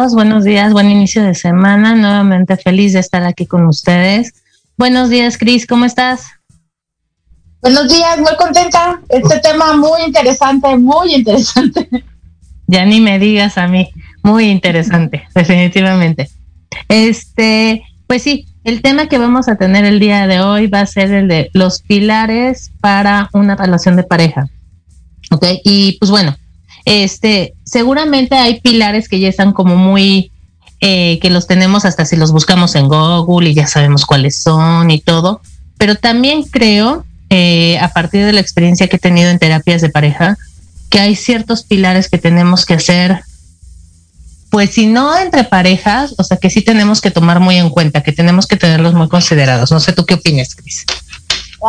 Todos, buenos días, buen inicio de semana, nuevamente feliz de estar aquí con ustedes. Buenos días, Cris, ¿cómo estás? Buenos días, muy contenta. Este tema muy interesante, muy interesante. Ya ni me digas a mí, muy interesante, definitivamente. Este, pues sí, el tema que vamos a tener el día de hoy va a ser el de los pilares para una relación de pareja. Ok, y pues bueno, este, seguramente hay pilares que ya están como muy, eh, que los tenemos hasta si los buscamos en Google y ya sabemos cuáles son y todo, pero también creo, eh, a partir de la experiencia que he tenido en terapias de pareja, que hay ciertos pilares que tenemos que hacer, pues si no entre parejas, o sea que sí tenemos que tomar muy en cuenta, que tenemos que tenerlos muy considerados. No sé tú qué opinas, Cris.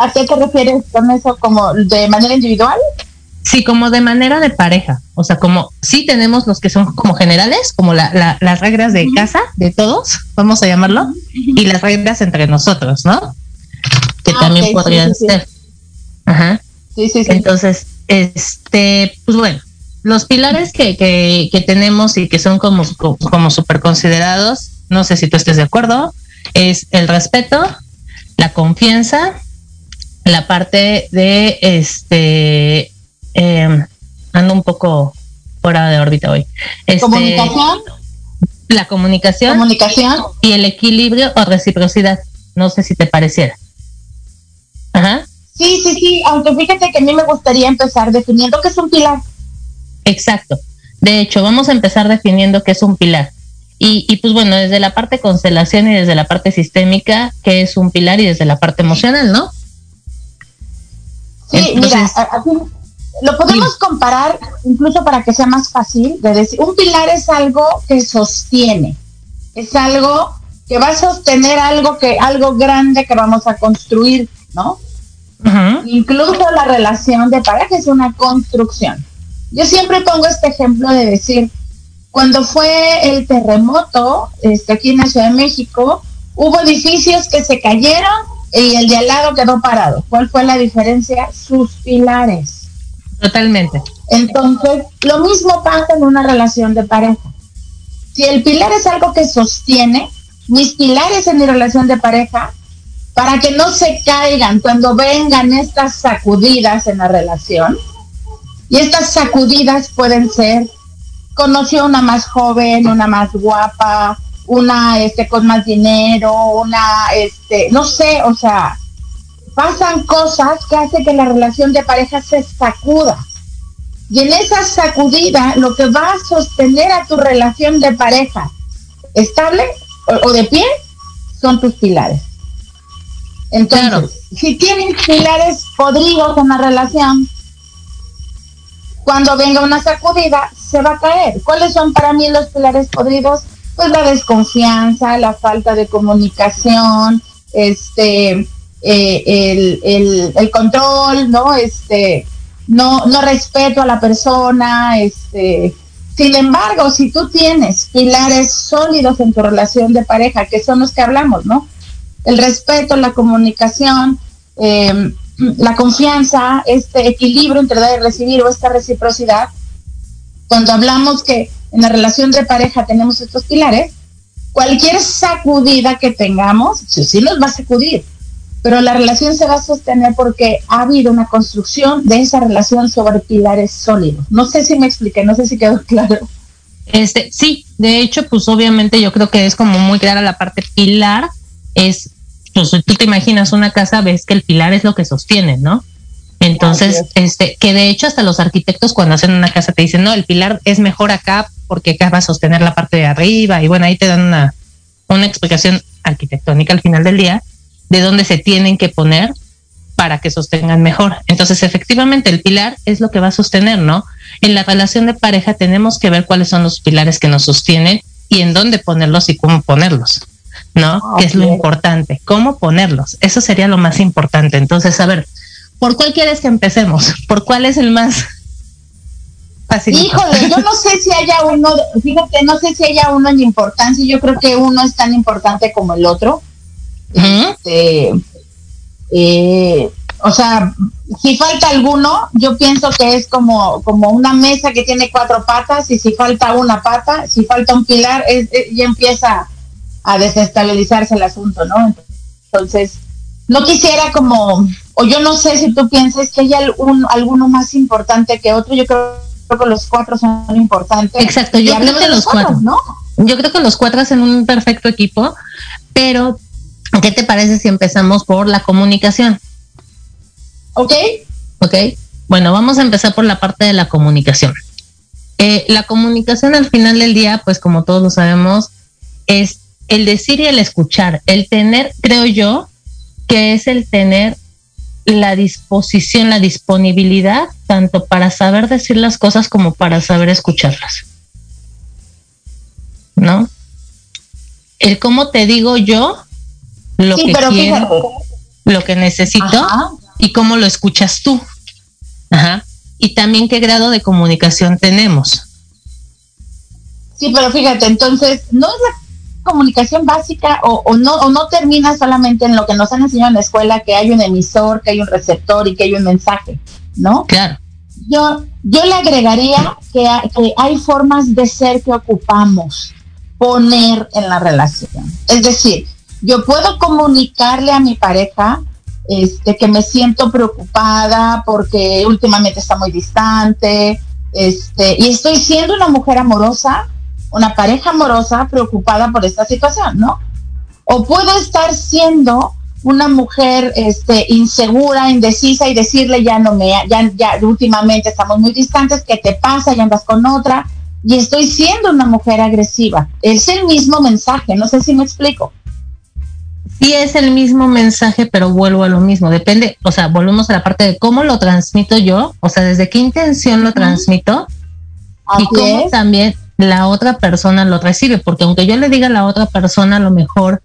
¿A qué te refieres con eso? ¿Como de manera individual? Sí, como de manera de pareja. O sea, como sí tenemos los que son como generales, como la, las reglas de casa de todos, vamos a llamarlo, y las reglas entre nosotros, ¿no? Que ah, también podrían ser. Ajá. Sí, sí, sí. Entonces, este, pues bueno, los pilares que, que, que tenemos y que son como, como súper considerados, no sé si tú estés de acuerdo, es el respeto, la confianza, la parte de este eh, ando un poco fuera de órbita hoy. Este, ¿Comunicación? La comunicación. Comunicación. Y el equilibrio o reciprocidad. No sé si te pareciera. Ajá. Sí, sí, sí, aunque fíjate que a mí me gustaría empezar definiendo qué es un pilar. Exacto. De hecho, vamos a empezar definiendo qué es un pilar. Y, y, pues bueno, desde la parte constelación y desde la parte sistémica, qué es un pilar y desde la parte emocional, ¿no? Sí, mira, lo podemos comparar incluso para que sea más fácil de decir, un pilar es algo que sostiene, es algo que va a sostener algo que algo grande que vamos a construir, ¿no? Incluso la relación de pareja es una construcción. Yo siempre pongo este ejemplo de decir, cuando fue el terremoto este, aquí en la Ciudad de México, hubo edificios que se cayeron y el de al lado quedó parado. ¿Cuál fue la diferencia? Sus pilares. Totalmente. Entonces, lo mismo pasa en una relación de pareja. Si el pilar es algo que sostiene, mis pilares en mi relación de pareja, para que no se caigan cuando vengan estas sacudidas en la relación, y estas sacudidas pueden ser, conoció una más joven, una más guapa, una este con más dinero, una este, no sé, o sea, pasan cosas que hacen que la relación de pareja se sacuda. Y en esa sacudida, lo que va a sostener a tu relación de pareja estable o, de pie son tus pilares. Entonces, si tienes pilares podridos en la relación, cuando venga una sacudida, se va a caer. ¿Cuáles son para mí los pilares podridos? Pues la desconfianza, la falta de comunicación, este, eh, el, control, ¿no? Este, no, no respeto a la persona, este. Sin embargo, si tú tienes pilares sólidos en tu relación de pareja, que son los que hablamos, ¿no? El respeto, la comunicación, eh, la confianza, este equilibrio entre dar y recibir o esta reciprocidad, cuando hablamos que en la relación de pareja tenemos estos pilares, cualquier sacudida que tengamos, sí, sí nos va a sacudir, pero la relación se va a sostener porque ha habido una construcción de esa relación sobre pilares sólidos. No sé si me expliqué, no sé si quedó claro. Este, sí, de hecho, pues obviamente yo creo que es como muy clara la parte pilar, es pues tú te imaginas una casa, ves que el pilar es lo que sostiene, ¿no? Entonces, este, que de hecho hasta los arquitectos cuando hacen una casa te dicen, no, el pilar es mejor acá porque acá va a sostener la parte de arriba y bueno, ahí te dan una, una explicación arquitectónica al final del día de dónde se tienen que poner para que sostengan mejor. Entonces, efectivamente, el pilar es lo que va a sostener, ¿no? En la relación de pareja tenemos que ver cuáles son los pilares que nos sostienen y en dónde ponerlos y cómo ponerlos. ¿no? Ah, que es lo importante, cómo ponerlos. Eso sería lo más importante. Entonces, a ver, ¿por cuál quieres que empecemos? ¿Por cuál es el más fácil? Híjole, yo no sé si haya uno, fíjate, no sé si haya uno en importancia, yo creo que uno es tan importante como el otro. Este, eh, o sea, si falta alguno, yo pienso que es como, como una mesa que tiene cuatro patas y si falta una pata, si falta un pilar, es, ya empieza a desestabilizarse el asunto, ¿no? Entonces, no quisiera como, o yo no sé si tú piensas que hay algún, alguno más importante que otro, yo creo, que los cuatro son importantes. Exacto, yo creo que los cuatro, ¿no? Yo creo que los cuatro hacen un perfecto equipo, pero ¿qué te parece si empezamos por la comunicación? Ok. Ok. Bueno, vamos a empezar por la parte de la comunicación. Eh, la comunicación al final del día, pues como todos lo sabemos, es el decir y el escuchar, el tener, creo yo, que es el tener la disposición, la disponibilidad, tanto para saber decir las cosas como para saber escucharlas. ¿No? El cómo te digo yo lo que quiero, lo que necesito y cómo lo escuchas tú. Ajá. Y también qué grado de comunicación tenemos. Sí, pero fíjate, entonces, no es la comunicación básica o, no, o no termina solamente en lo que nos han enseñado en la escuela, que hay un emisor, que hay un receptor y que hay un mensaje, ¿no? Claro. Yo, yo le agregaría que, que hay formas de ser que ocupamos poner en la relación. Es decir, yo puedo comunicarle a mi pareja este, que me siento preocupada porque últimamente está muy distante, este, y estoy siendo una mujer amorosa, una pareja amorosa preocupada por esta situación, ¿no? O puedo estar siendo una mujer este, insegura, indecisa y decirle ya no me, ya, ya últimamente estamos muy distantes, ¿qué te pasa? Ya andas con otra. Y estoy siendo una mujer agresiva. Es el mismo mensaje, no sé si me explico. Sí es el mismo mensaje, pero vuelvo a lo mismo. Depende, o sea, volvemos a la parte de cómo lo transmito yo, o sea, desde qué intención lo transmito y cómo también la otra persona lo recibe, porque aunque yo le diga a la otra persona, a lo mejor,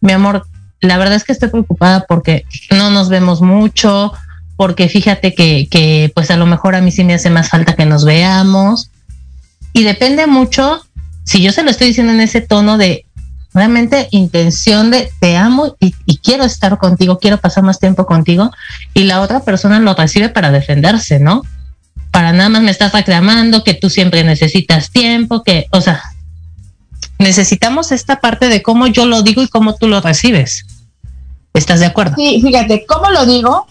mi amor, la verdad es que estoy preocupada porque no nos vemos mucho, porque fíjate que, que pues a lo mejor a mí sí me hace más falta que nos veamos. Y depende mucho, si yo se lo estoy diciendo en ese tono de realmente intención de te amo y, quiero estar contigo, quiero pasar más tiempo contigo, y la otra persona lo recibe para defenderse, ¿no? Para nada más me estás reclamando que tú siempre necesitas tiempo, que, o sea, necesitamos esta parte de cómo yo lo digo y cómo tú lo recibes. ¿Estás de acuerdo? Sí, fíjate, ¿cómo lo digo?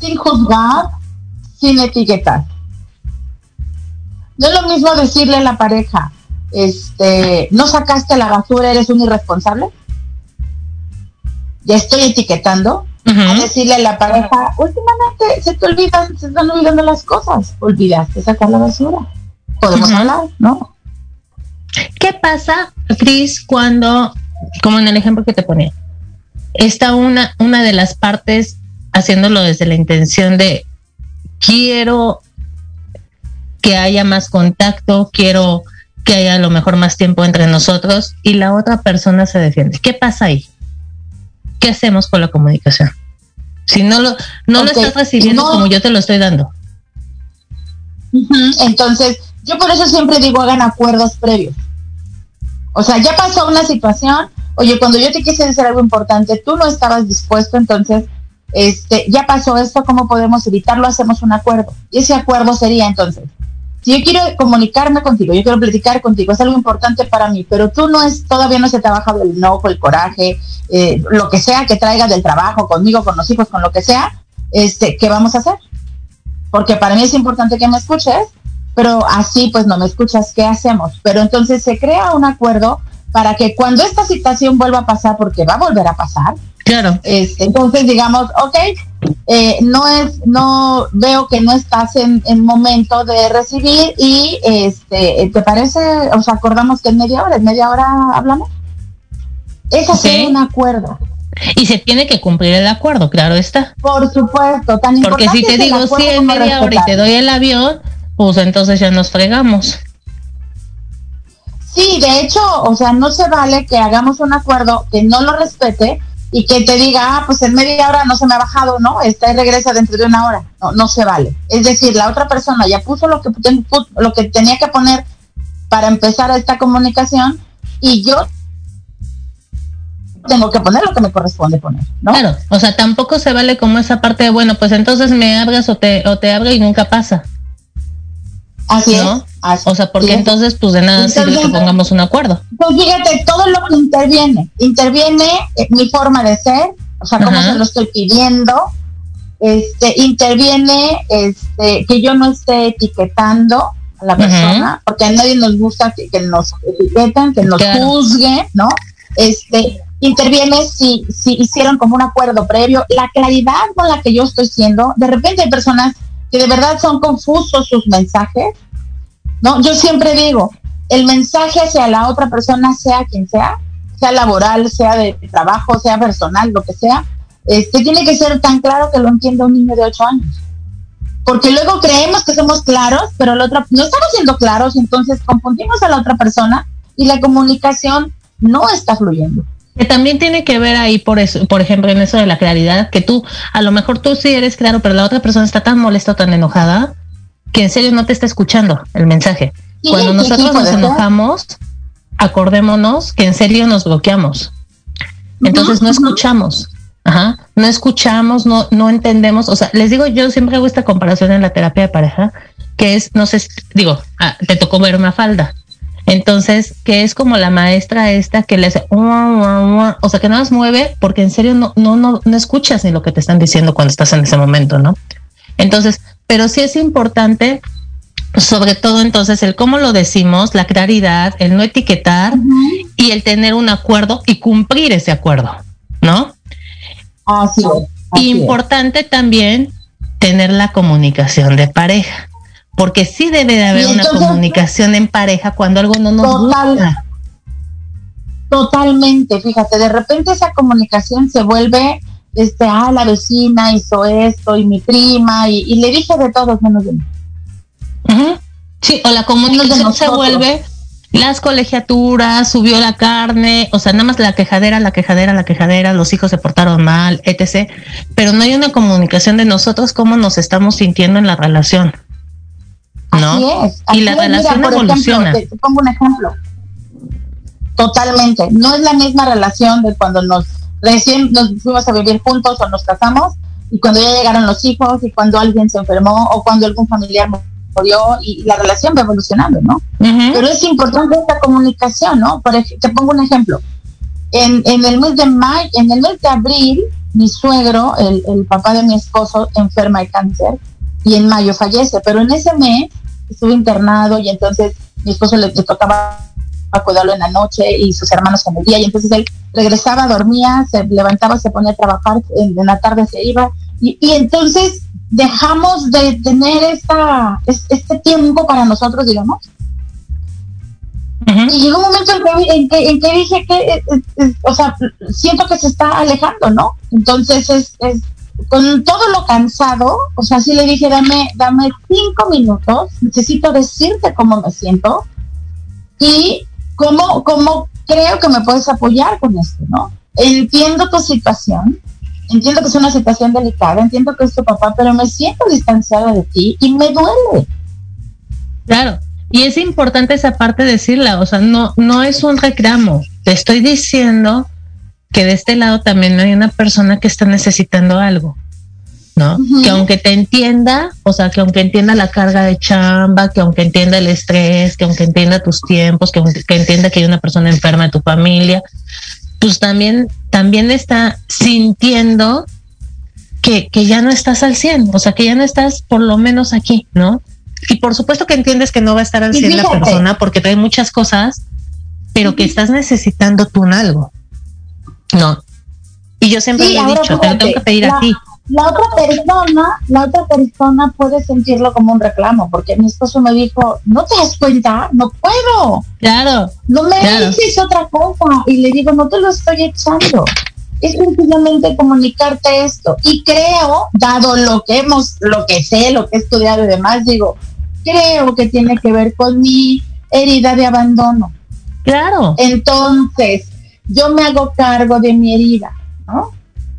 Sin juzgar, sin etiquetar. No es lo mismo decirle a la pareja, este, no sacaste la basura, eres un irresponsable. Ya estoy etiquetando. A decirle a la pareja, últimamente se te olvidan, se están olvidando las cosas. Olvidaste sacar la basura. Podemos hablar, ¿no? ¿Qué pasa, Cris, cuando, como en el ejemplo que te ponía, está una, una de las partes haciéndolo desde la intención de quiero que haya más contacto, quiero que haya a lo mejor más tiempo entre nosotros y la otra persona se defiende. ¿Qué pasa ahí? ¿Qué hacemos con la comunicación? Si no lo, no lo estás recibiendo como yo te lo estoy dando. Entonces, yo por eso siempre digo hagan acuerdos previos. O sea, ya pasó una situación, oye, cuando yo te quise decir algo importante, tú no estabas dispuesto, entonces, este, ya pasó esto, ¿cómo podemos evitarlo? Hacemos un acuerdo. Y ese acuerdo sería entonces, si yo quiero comunicarme contigo, yo quiero platicar contigo, es algo importante para mí, pero tú no es, todavía no se bajado el enojo, el coraje, eh, lo que sea que traigas del trabajo, conmigo, con los hijos, con lo que sea, este, ¿qué vamos a hacer? Porque para mí es importante que me escuches, pero así pues no me escuchas, ¿qué hacemos? Pero entonces se crea un acuerdo para que cuando esta situación vuelva a pasar, porque va a volver a pasar, Claro. Entonces digamos, ok, eh, no es, no veo que no estás en, en momento de recibir y este, ¿te parece? Os acordamos que en media hora, en media hora hablamos. Es hacer un acuerdo. Y se tiene que cumplir el acuerdo, claro está. Por supuesto, tan Porque si te digo sí en media hora y te doy el avión, pues entonces ya nos fregamos. Sí, de hecho, o sea, no se vale que hagamos un acuerdo que no lo respete y que te diga, ah, pues en media hora no se me ha bajado, ¿no? Está y regresa dentro de una hora. No, no se vale. Es decir, la otra persona ya puso lo que, lo que tenía que poner para empezar esta comunicación y yo tengo que poner lo que me corresponde poner, ¿no? Claro, o sea, tampoco se vale como esa parte de, bueno, pues entonces me abras o te, o te abro y nunca pasa. Así es. o sea, porque entonces, pues de nada sirve que pongamos un acuerdo. Pues fíjate, todo lo que interviene, interviene eh, mi forma de ser, o sea, cómo se lo estoy pidiendo, este, interviene este, que yo no esté etiquetando a la persona, porque a nadie nos gusta que, nos etiqueten, que nos juzguen, ¿no? Este, interviene si, si hicieron como un acuerdo previo, la claridad con la que yo estoy siendo, de repente hay personas que de verdad son confusos sus mensajes, ¿no? Yo siempre digo, el mensaje hacia la otra persona, sea quien sea, sea laboral, sea de trabajo, sea personal, lo que sea, este tiene que ser tan claro que lo entienda un niño de 8 años. Porque luego creemos que somos claros, pero la otra no estamos siendo claros, entonces confundimos a la otra persona y la comunicación no está fluyendo que también tiene que ver ahí por eso, por ejemplo, en eso de la claridad, que tú, a lo mejor tú sí eres claro, pero la otra persona está tan molesta o tan enojada que en serio no te está escuchando el mensaje. Cuando nosotros nos enojamos, acordémonos que en serio nos bloqueamos. Entonces no escuchamos. Ajá, no escuchamos, no, no entendemos. O sea, les digo, yo siempre hago esta comparación en la terapia de pareja, que es, no sé, digo, ah, te tocó ver una falda. Entonces, que es como la maestra esta que le hace, o sea, que nada más mueve porque en serio no, no, no, no escuchas ni lo que te están diciendo cuando estás en ese momento, ¿no? Entonces, pero sí es importante, sobre todo entonces, el cómo lo decimos, la claridad, el no etiquetar y el tener un acuerdo y cumplir ese acuerdo, ¿no? Así Importante también tener la comunicación de pareja porque sí debe de haber una comunicación en pareja cuando algo no nos gusta. Totalmente, fíjate, de repente esa comunicación se vuelve, este, ah, la vecina hizo esto y mi prima y, le dije de todos menos de mí. Sí, o la comunicación se vuelve las colegiaturas, subió la carne, o sea, nada más la quejadera, la quejadera, la quejadera, los hijos se portaron mal, etc. Pero no hay una comunicación de nosotros cómo nos estamos sintiendo en la relación. ¿No? es, y la relación evoluciona. te, pongo un ejemplo. Totalmente. No es la misma relación de cuando nos recién nos fuimos a vivir juntos o nos casamos y cuando ya llegaron los hijos y cuando alguien se enfermó o cuando algún familiar y la relación va evolucionando, ¿no? Pero es importante esta comunicación, ¿no? Por ejemplo, te pongo un ejemplo. En, en el mes de mayo, en el mes de abril, mi suegro, el, el papá de mi esposo, enferma de cáncer y en mayo fallece, pero en ese mes estuvo internado y entonces mi esposo le, tocaba a cuidarlo en la noche y sus hermanos en el día y entonces él regresaba, dormía, se levantaba, se ponía a trabajar, en, la tarde se iba y, y entonces dejamos de tener esta, este tiempo para nosotros, digamos. Y llegó un momento en que, en que, dije que, eh, eh, eh, o sea, siento que se está alejando, ¿no? Entonces, es, es, con todo lo cansado, o sea, sí le dije, dame, dame cinco minutos, necesito decirte cómo me siento y cómo, cómo creo que me puedes apoyar con esto, ¿no? Entiendo tu situación, entiendo que es una situación delicada, entiendo que es tu papá, pero me siento distanciada de ti y me duele. Claro, y es importante esa parte decirla, o sea, no, no es un reclamo, te estoy diciendo que de este lado también hay una persona que está necesitando algo, ¿no? Que aunque te entienda, o sea, que aunque entienda la carga de chamba, que aunque entienda el estrés, que aunque entienda tus tiempos, que, que entienda que hay una persona enferma de tu familia, pues también, también está sintiendo que, que ya no estás al 100, o sea, que ya no estás por lo menos aquí, ¿no? Y por supuesto que entiendes que no va a estar al 100 la persona porque trae muchas cosas, pero que estás necesitando tú en algo, ¿no? Y yo siempre le he dicho, te lo tengo que pedir a ti la otra persona, la otra persona puede sentirlo como un reclamo, porque mi esposo me dijo, ¿no te das cuenta? No puedo. Claro. No me dices otra cosa. Y le digo, no te lo estoy echando. Es sencillamente comunicarte esto. Y creo, dado lo que hemos, lo que sé, lo que he estudiado y demás, digo, creo que tiene que ver con mi herida de abandono. Claro. Entonces, yo me hago cargo de mi herida, ¿no?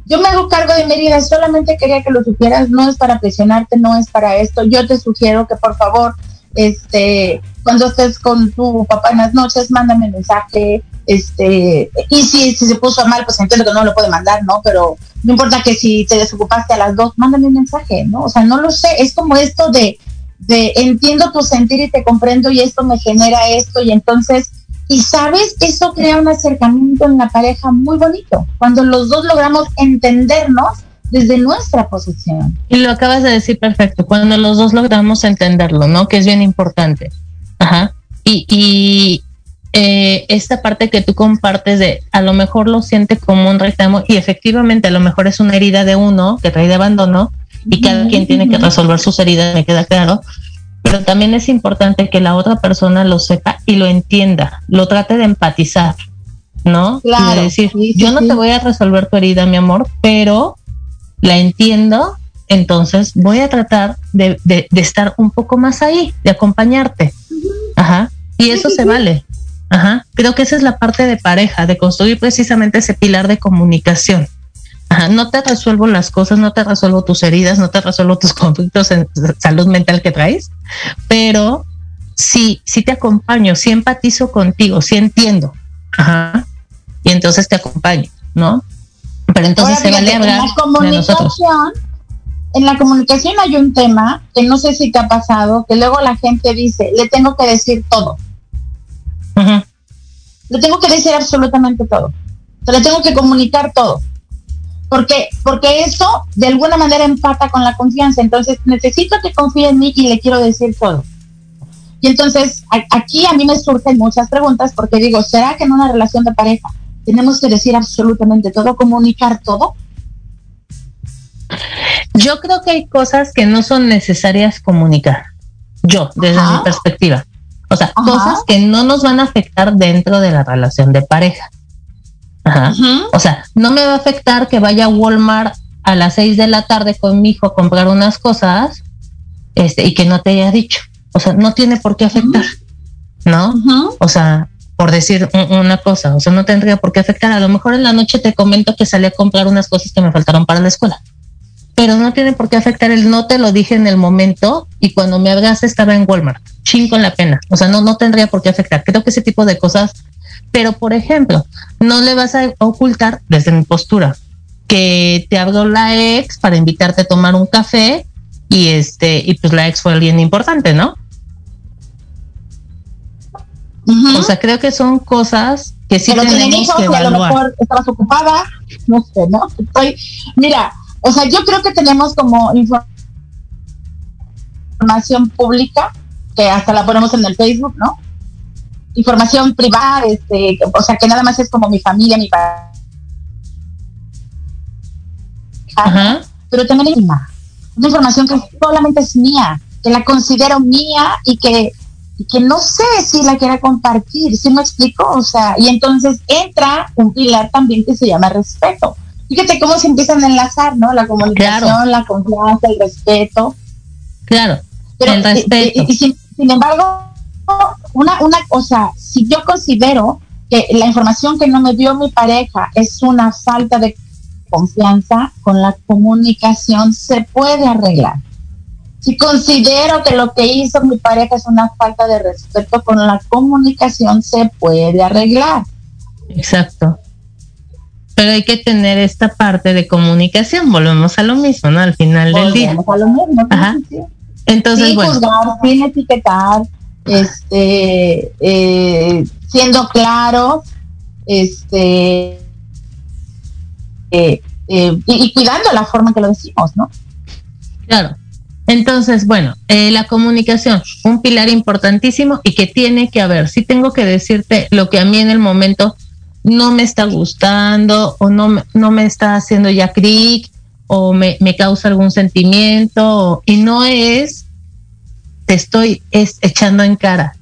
Yo me hago cargo de Mérida, solamente quería que lo supieras, no es para presionarte, no es para esto. Yo te sugiero que por favor, este, cuando estés con tu papá en las noches, mándame un mensaje, este, y si, si se puso mal, pues entiendo que no lo puede mandar, ¿no? Pero no importa que si te desocupaste a las dos, mándame un mensaje, ¿no? O sea, no lo sé, es como esto de, de entiendo tu sentir y te comprendo y esto me genera esto y entonces y sabes, eso crea un acercamiento en la pareja muy bonito, cuando los dos logramos entendernos desde nuestra posición. Y lo acabas de decir perfecto, cuando los dos logramos entenderlo, ¿no? Que es bien importante. Ajá. Y, y eh, esta parte que tú compartes de a lo mejor lo siente como un reclamo y efectivamente a lo mejor es una herida de uno que trae de abandono y cada quien tiene que resolver sus heridas, me queda claro, pero también es importante que la otra persona lo sepa y lo entienda, lo trate de empatizar, ¿no? Claro, y de decir, yo no te voy a resolver tu herida, mi amor, pero la entiendo, entonces voy a tratar de, de, estar un poco más ahí, de acompañarte. Ajá. Y eso se vale. Ajá. Creo que esa es la parte de pareja, de construir precisamente ese pilar de comunicación no te resuelvo las cosas, no te resuelvo tus heridas, no te resuelvo tus conflictos en salud mental que traes, pero sí, sí te acompaño, sí empatizo contigo, sí entiendo. Ajá. Y entonces te acompaño, ¿no? Pero entonces se vale hablar de nosotros. En la comunicación hay un tema que no sé si te ha pasado, que luego la gente dice, le tengo que decir todo. Le tengo que decir absolutamente todo. le tengo que comunicar todo porque, porque eso de alguna manera empata con la confianza. Entonces, necesito que confíe en mí y le quiero decir todo. Y entonces, aquí a mí me surgen muchas preguntas porque digo, ¿será que en una relación de pareja tenemos que decir absolutamente todo, comunicar todo? Yo creo que hay cosas que no son necesarias comunicar. Yo, desde mi perspectiva. O sea, cosas que no nos van a afectar dentro de la relación de pareja. Ajá. O sea, no me va a afectar que vaya a Walmart a las seis de la tarde con mi hijo a comprar unas cosas este, y que no te haya dicho. O sea, no tiene por qué afectar, ¿no? O sea, por decir una cosa, o sea, no tendría por qué afectar. A lo mejor en la noche te comento que salí a comprar unas cosas que me faltaron para la escuela, pero no tiene por qué afectar el no te lo dije en el momento y cuando me hablaste estaba en Walmart. Chin con la pena. O sea, no, no tendría por qué afectar. Creo que ese tipo de cosas pero, por ejemplo, no le vas a ocultar desde mi postura que te habló la ex para invitarte a tomar un café y este y pues la ex fue alguien importante, ¿no? O sea, creo que son cosas que sí tenemos que evaluar. a lo mejor estabas ocupada, no sé, ¿no? Estoy, mira, o sea, yo creo que tenemos como información pública que hasta la ponemos en el Facebook, ¿no? Información privada, este, o sea, que nada más es como mi familia, mi pareja. Pero también hay una, información que solamente es mía, que la considero mía y que, que no sé si la quiera compartir, ¿sí me explico? O sea, y entonces entra un pilar también que se llama respeto. Fíjate cómo se empiezan a enlazar, ¿no? La comunicación, la confianza, el respeto. Claro, Pero, el respeto. Y, sin, sin embargo, una, una, cosa, si yo considero que la información que no me dio mi pareja es una falta de confianza, con la comunicación se puede arreglar. Si considero que lo que hizo mi pareja es una falta de respeto, con la comunicación se puede arreglar. Exacto. Pero hay que tener esta parte de comunicación, volvemos a lo mismo, ¿no? Al final del día. A lo mismo. Ajá. Entonces, bueno. Juzgar, sin etiquetar, este, eh, siendo claro, este, eh, eh, y, cuidando la forma que lo decimos, ¿no? Claro. Entonces, bueno, la comunicación, un pilar importantísimo y que tiene que haber. Si tengo que decirte lo que a mí en el momento no me está gustando o no, no me está haciendo ya clic o me, me, causa algún sentimiento y no es te estoy echando en cara,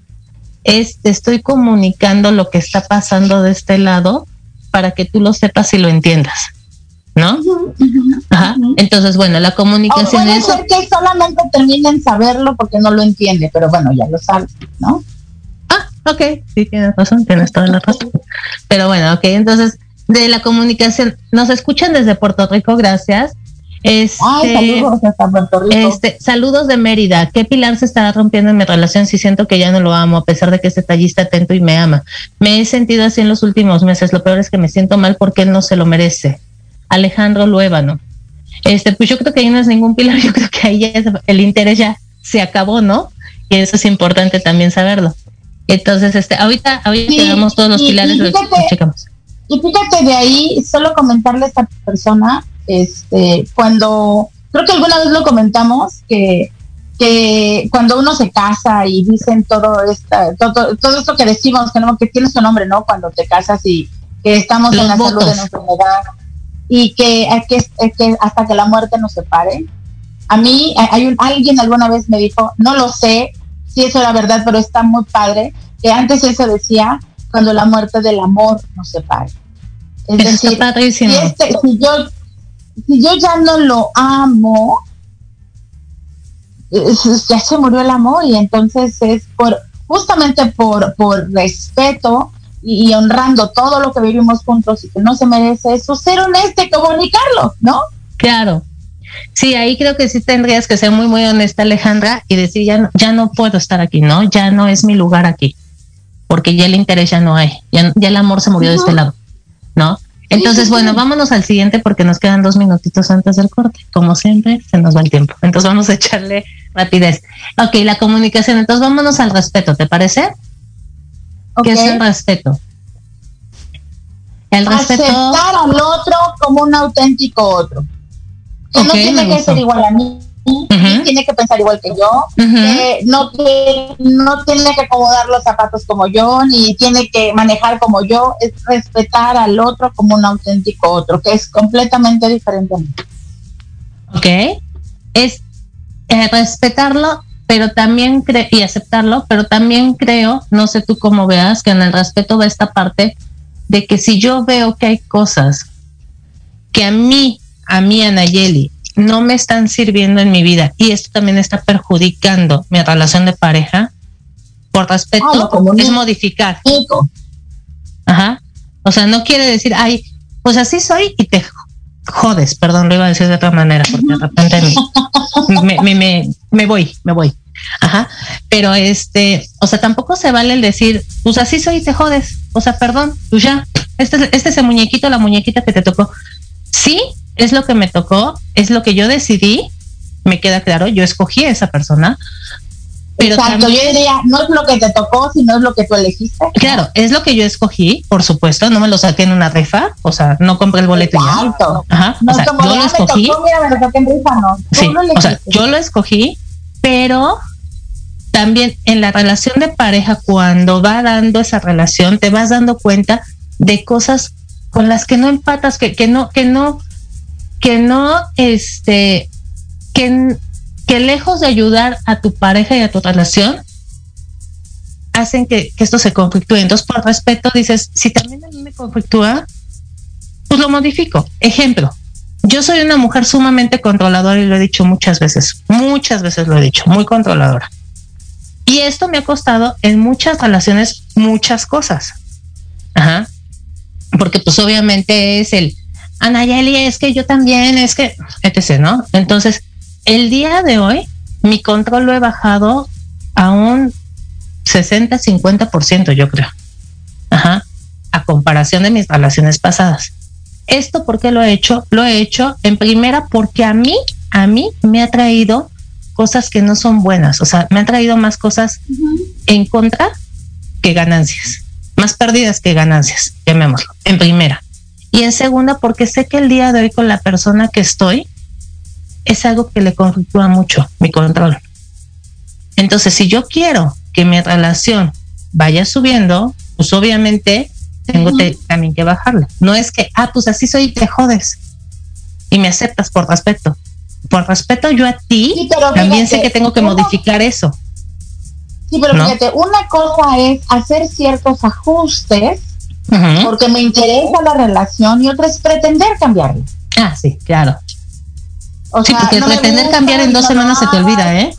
es te estoy comunicando lo que está pasando de este lado para que tú lo sepas y lo entiendas. ¿No? Ajá. Entonces, bueno, la comunicación puede ser que solamente termine en saberlo porque no lo entiende, pero bueno, ya lo sabe, ¿no? Ah, ok, sí, tienes razón, tienes toda la razón. Pero bueno, ok, entonces, de la comunicación, nos escuchan desde Puerto Rico, gracias. Este, saludos Este, saludos de Mérida. ¿Qué pilar se está rompiendo en mi relación si siento que ya no lo amo, a pesar de que este tallista atento y me ama? Me he sentido así en los últimos meses. Lo peor es que me siento mal porque él no se lo merece. Alejandro Luébano. Este, pues yo creo que ahí no es ningún pilar. Yo creo que ahí el interés ya se acabó, ¿no? Y eso es importante también saberlo. Entonces, este, ahorita, ahorita sí, todos los pilares, y fíjate, Y fíjate de ahí, solo comentarle a esta persona este, cuando, creo que alguna vez lo comentamos, que, que cuando uno se casa y dicen todo, esta, todo, todo esto que decimos, que, no, que tiene su nombre, ¿no? Cuando te casas y que estamos en la salud de nuestra edad y que, que, que hasta que la muerte nos separe. A mí, hay un, alguien alguna vez me dijo, no lo sé si eso era verdad, pero está muy padre, que antes eso decía, cuando la muerte del amor nos separe. Es decir, si, este, si yo si yo ya no lo amo, ya se murió el amor y entonces es por justamente por, por respeto y, honrando todo lo que vivimos juntos y que no se merece eso, ser honesto y comunicarlo, ¿no? Claro. Sí, ahí creo que sí tendrías que ser muy, muy honesta, Alejandra, y decir, ya no, ya no puedo estar aquí, ¿no? Ya no es mi lugar aquí, porque ya el interés ya no hay, ya, ya el amor se murió de este lado, ¿no? Entonces, bueno, vámonos al siguiente porque nos quedan dos minutitos antes del corte. Como siempre, se nos va el tiempo. Entonces vamos a echarle rapidez. Ok, la comunicación. Entonces vámonos al respeto, ¿te parece? ¿Qué es el respeto? El respeto. Aceptar al otro como un auténtico otro. Que no tiene que ser igual a mí, tiene que pensar igual que yo, no, no tiene que acomodar los zapatos como yo, ni tiene que manejar como yo, es respetar al otro como un auténtico otro, que es completamente diferente a mí. Ok, es eh, respetarlo, pero también y aceptarlo, pero también creo, no sé tú cómo veas, que en el respeto va esta parte de que si yo veo que hay cosas que a mí, a mí, Anayeli, no me están sirviendo en mi vida y esto también está perjudicando mi relación de pareja, por respeto, ah, es modificar. Ajá. O sea, no quiere decir, ay, pues así soy y te jodes, perdón, lo iba a decir de otra manera, porque de repente me, me, me, me voy, me voy. Ajá. Pero este, o sea, tampoco se vale el decir, pues así soy y te jodes. O sea, perdón, pues ya, este, este es el muñequito, la muñequita que te tocó. Sí, es lo que me tocó, es lo que yo decidí, me queda claro, yo escogí a esa persona. Pero Exacto, yo diría, no es lo que te tocó, sino es lo que tú elegiste. Claro, es lo que yo escogí, por supuesto, no me lo saqué en una rifa, o sea, no compré el boleto Exacto. Ajá, no, o sea, yo lo escogí. Tocó, mira, me lo saqué en rifa, no. Sí, o sea, yo lo escogí, pero también en la relación de pareja, cuando va dando esa relación, te vas dando cuenta de cosas con las que no empatas, que, que no, que no, que no, este, que, que lejos de ayudar a tu pareja y a tu relación, hacen que, que esto se conflictúe. Entonces, por respeto, dices, si también a mí me conflictúa, pues lo modifico. Ejemplo, yo soy una mujer sumamente controladora y lo he dicho muchas veces, muchas veces lo he dicho, muy controladora. Y esto me ha costado en muchas relaciones muchas cosas. Ajá. Porque pues obviamente es el, Anayeli, es que yo también, es que, etc., ¿no? Entonces, el día de hoy, mi control lo he bajado a un 60, 50%, yo creo. Ajá. A comparación de mis relaciones pasadas. ¿Esto por qué lo he hecho? Lo he hecho en primera porque a mí, a mí me ha traído cosas que no son buenas. O sea, me han traído más cosas en contra que ganancias. Más pérdidas que ganancias, llamémoslo. En primera. Y en segunda, porque sé que el día de hoy con la persona que estoy es algo que le conflictúa mucho, mi control. Entonces, si yo quiero que mi relación vaya subiendo, pues obviamente tengo también que bajarla. No es que, ah, pues así soy y te jodes y me aceptas por respeto. Por respeto yo a ti, también sé que tengo que modificar eso. Sí, pero fíjate, una cosa es hacer ciertos ajustes porque me interesa la relación y otra es pretender cambiarlo. Ah, sí, claro. O sí, porque pretender cambiar en dos semanas se te olvida, ¿eh?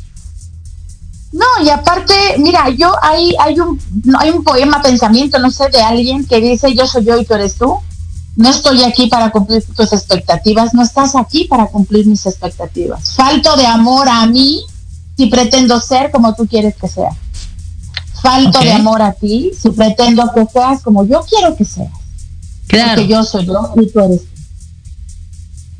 No, y aparte, mira, yo hay, hay un hay un poema pensamiento, no sé, de alguien que dice yo soy yo y tú eres tú. No estoy aquí para cumplir tus expectativas, no estás aquí para cumplir mis expectativas. Falto de amor a mí si pretendo ser como tú quieres que sea falto de amor a ti si pretendo que seas como yo quiero que seas. Claro. Porque yo soy yo y tú eres tú.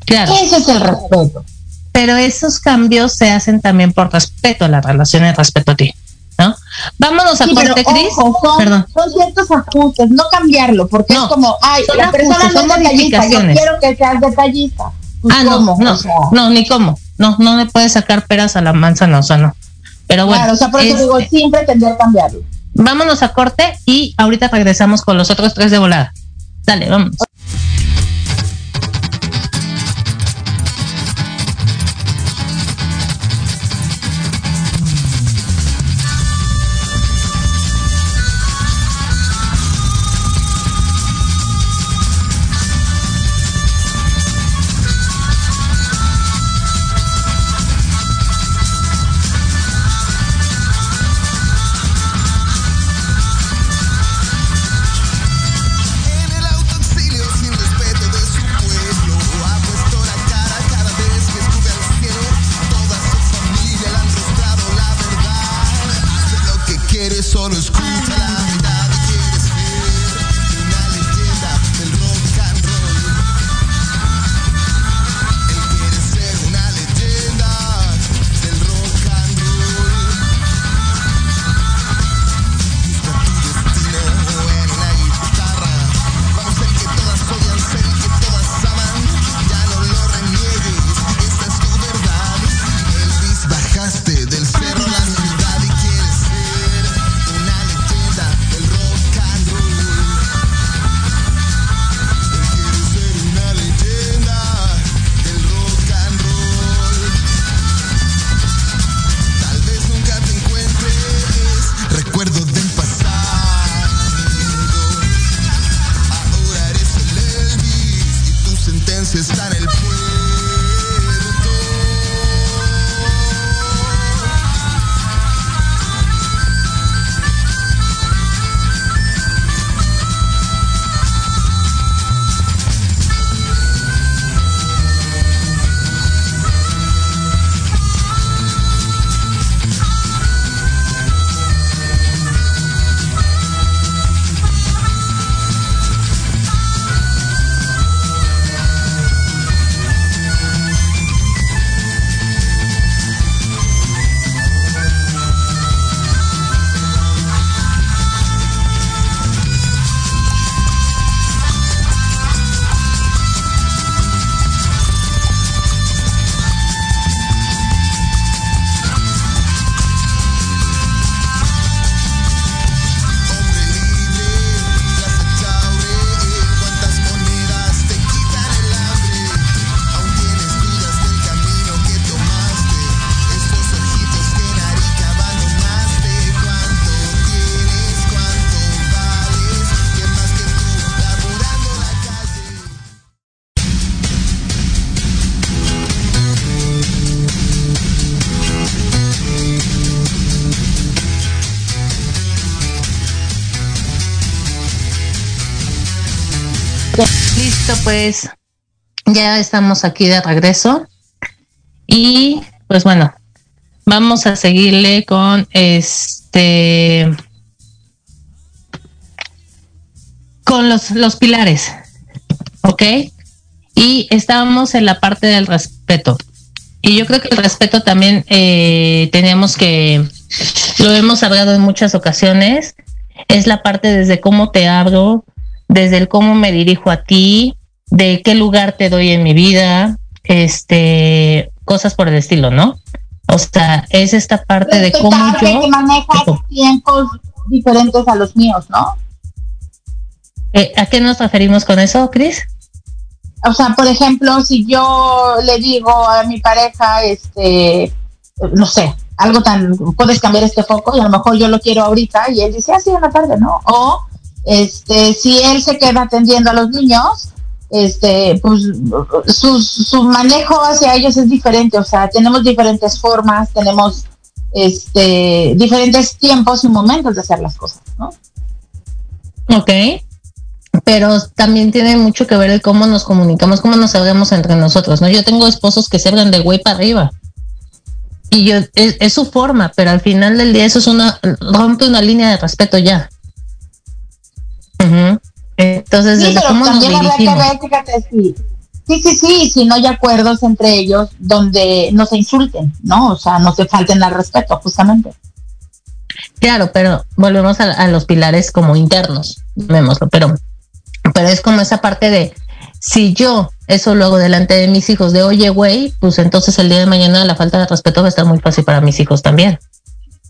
Claro. Ese es el respeto. Pero esos cambios se hacen también por respeto a la relación y respeto a ti. ¿no? Vámonos a corte, Cris. Son ciertos ajustes, no cambiarlo, porque es como, ay, la persona no es detallista, yo quiero que seas detallista. Ah, no, no, no, ni cómo. No, no le puedes sacar peras a la manzana, o sea, no. Pero bueno. Claro, o sea, por eso digo, este, sin pretender cambiarlo. Vámonos a corte y ahorita regresamos con los otros tres de volada. Dale, vamos. Pues ya estamos aquí de regreso. Y pues bueno, vamos a seguirle con este con los, los pilares. ¿Ok? Y estábamos en la parte del respeto. Y yo creo que el respeto también eh, tenemos que, lo hemos hablado en muchas ocasiones, es la parte desde cómo te hablo, desde el cómo me dirijo a ti, de qué lugar te doy en mi vida, este, cosas por el estilo, ¿no? O sea, es esta parte de cómo yo... Que manejas tiempos diferentes a los míos, ¿no? Eh, ¿A qué nos referimos con eso, Cris? O sea, por ejemplo, si yo le digo a mi pareja, este, no sé, algo tan, puedes cambiar este foco y a lo mejor yo lo quiero ahorita y él dice, así ah, en la tarde, ¿no? O, este, si él se queda atendiendo a los niños, este, pues su, su manejo hacia ellos es diferente, o sea, tenemos diferentes formas, tenemos este, diferentes tiempos y momentos de hacer las cosas, ¿no? Ok, pero también tiene mucho que ver el cómo nos comunicamos, cómo nos hablamos entre nosotros, ¿no? Yo tengo esposos que se hablan de güey para arriba. Y yo, es, su forma, pero al final del día eso es una, rompe una línea de respeto ya. Entonces, sí, cómo nos dirigimos. sí. sí, sí, si no hay acuerdos entre ellos donde no se insulten, ¿no? O sea, no se falten al respeto, justamente. Claro, pero volvemos a, los pilares como internos, vémoslo, pero, pero es como esa parte de si yo eso lo hago delante de mis hijos de oye, güey, pues entonces el día de mañana la falta de respeto va a estar muy fácil para mis hijos también,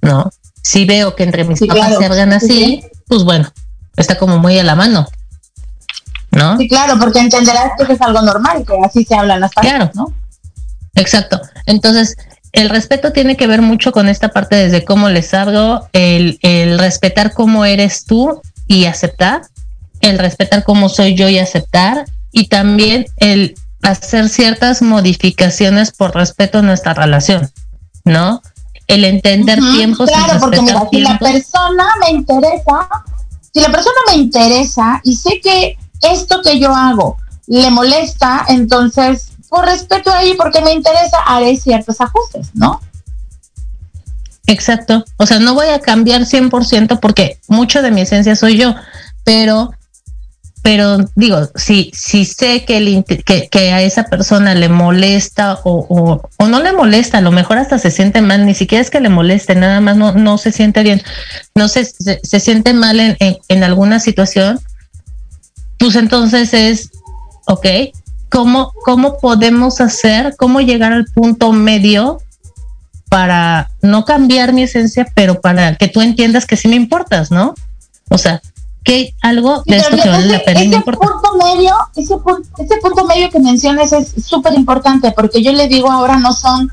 ¿no? Si veo que entre mis papás se hagan así, pues bueno, está como muy a la mano. ¿No? Sí, claro, porque entenderás que es algo normal, que así se hablan las palabras, ¿no? Exacto. Entonces, el respeto tiene que ver mucho con esta parte desde cómo les hablo, el, el respetar cómo eres tú y aceptar, el respetar cómo soy yo y aceptar, y también el hacer ciertas modificaciones por respeto a nuestra relación, ¿no? El entender tiempos. Claro, porque mira, si la persona me interesa, si la persona me interesa y sé que esto que yo hago le molesta, entonces, por respeto a porque me interesa, haré ciertos ajustes, ¿no? Exacto. O sea, no voy a cambiar 100% porque mucho de mi esencia soy yo, pero pero digo, si, si sé que, el, que, a esa persona le molesta o, o, no le molesta, a lo mejor hasta se siente mal, ni siquiera es que le moleste, nada más no, no se siente bien, no se, se, siente mal en, en, alguna situación, pues entonces es, ok, ¿cómo, ¿cómo podemos hacer, cómo llegar al punto medio para no cambiar mi esencia, pero para que tú entiendas que sí me importas, ¿no? O sea, que algo de esto que vale la pena ese punto medio, ese, ese punto medio que mencionas es súper importante porque yo le digo ahora no son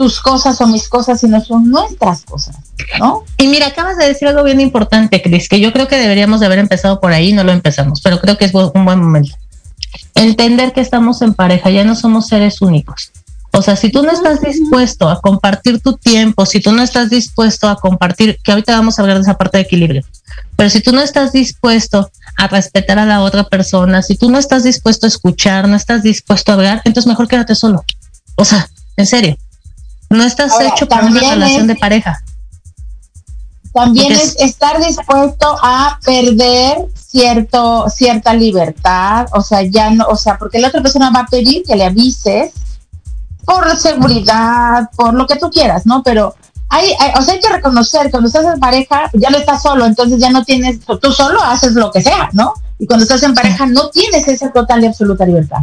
tus cosas o mis cosas, sino son nuestras cosas, ¿no? Y mira, acabas de decir algo bien importante, Cris, que yo creo que deberíamos de haber empezado por ahí, no lo empezamos, pero creo que es un buen momento. Entender que estamos en pareja, ya no somos seres únicos. O sea, si tú no estás dispuesto a compartir tu tiempo, si tú no estás dispuesto a compartir, que ahorita vamos a hablar de esa parte de equilibrio, pero si tú no estás dispuesto a respetar a la otra persona, si tú no estás dispuesto a escuchar, no estás dispuesto a hablar, entonces mejor quédate solo. O sea, en serio, no estás hecho para una relación de pareja. También es, estar dispuesto a perder cierto cierta libertad, o sea, ya no, o sea, porque la otra persona va a pedir que le avises por seguridad, por lo que tú quieras, ¿no? Pero hay, o sea, hay que reconocer cuando estás en pareja, ya no estás solo, entonces ya no tienes, tú solo haces lo que sea, ¿no? Y cuando estás en pareja no tienes esa total y absoluta libertad.